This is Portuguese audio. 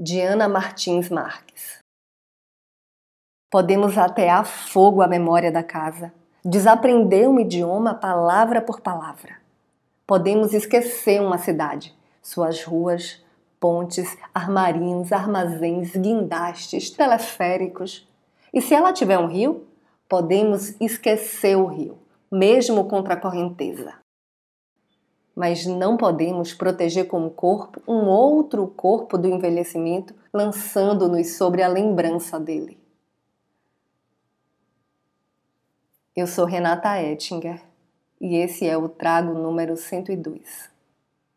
Diana Martins Marques. Podemos atear fogo à memória da casa, desaprender um idioma palavra por palavra. Podemos esquecer uma cidade, suas ruas, pontes, armarinhos, armazéns, guindastes, teleféricos. E se ela tiver um rio, podemos esquecer o rio, mesmo contra a correnteza mas não podemos proteger com o corpo um outro corpo do envelhecimento, lançando-nos sobre a lembrança dele. Eu sou Renata Ettinger e esse é o Trago número 102.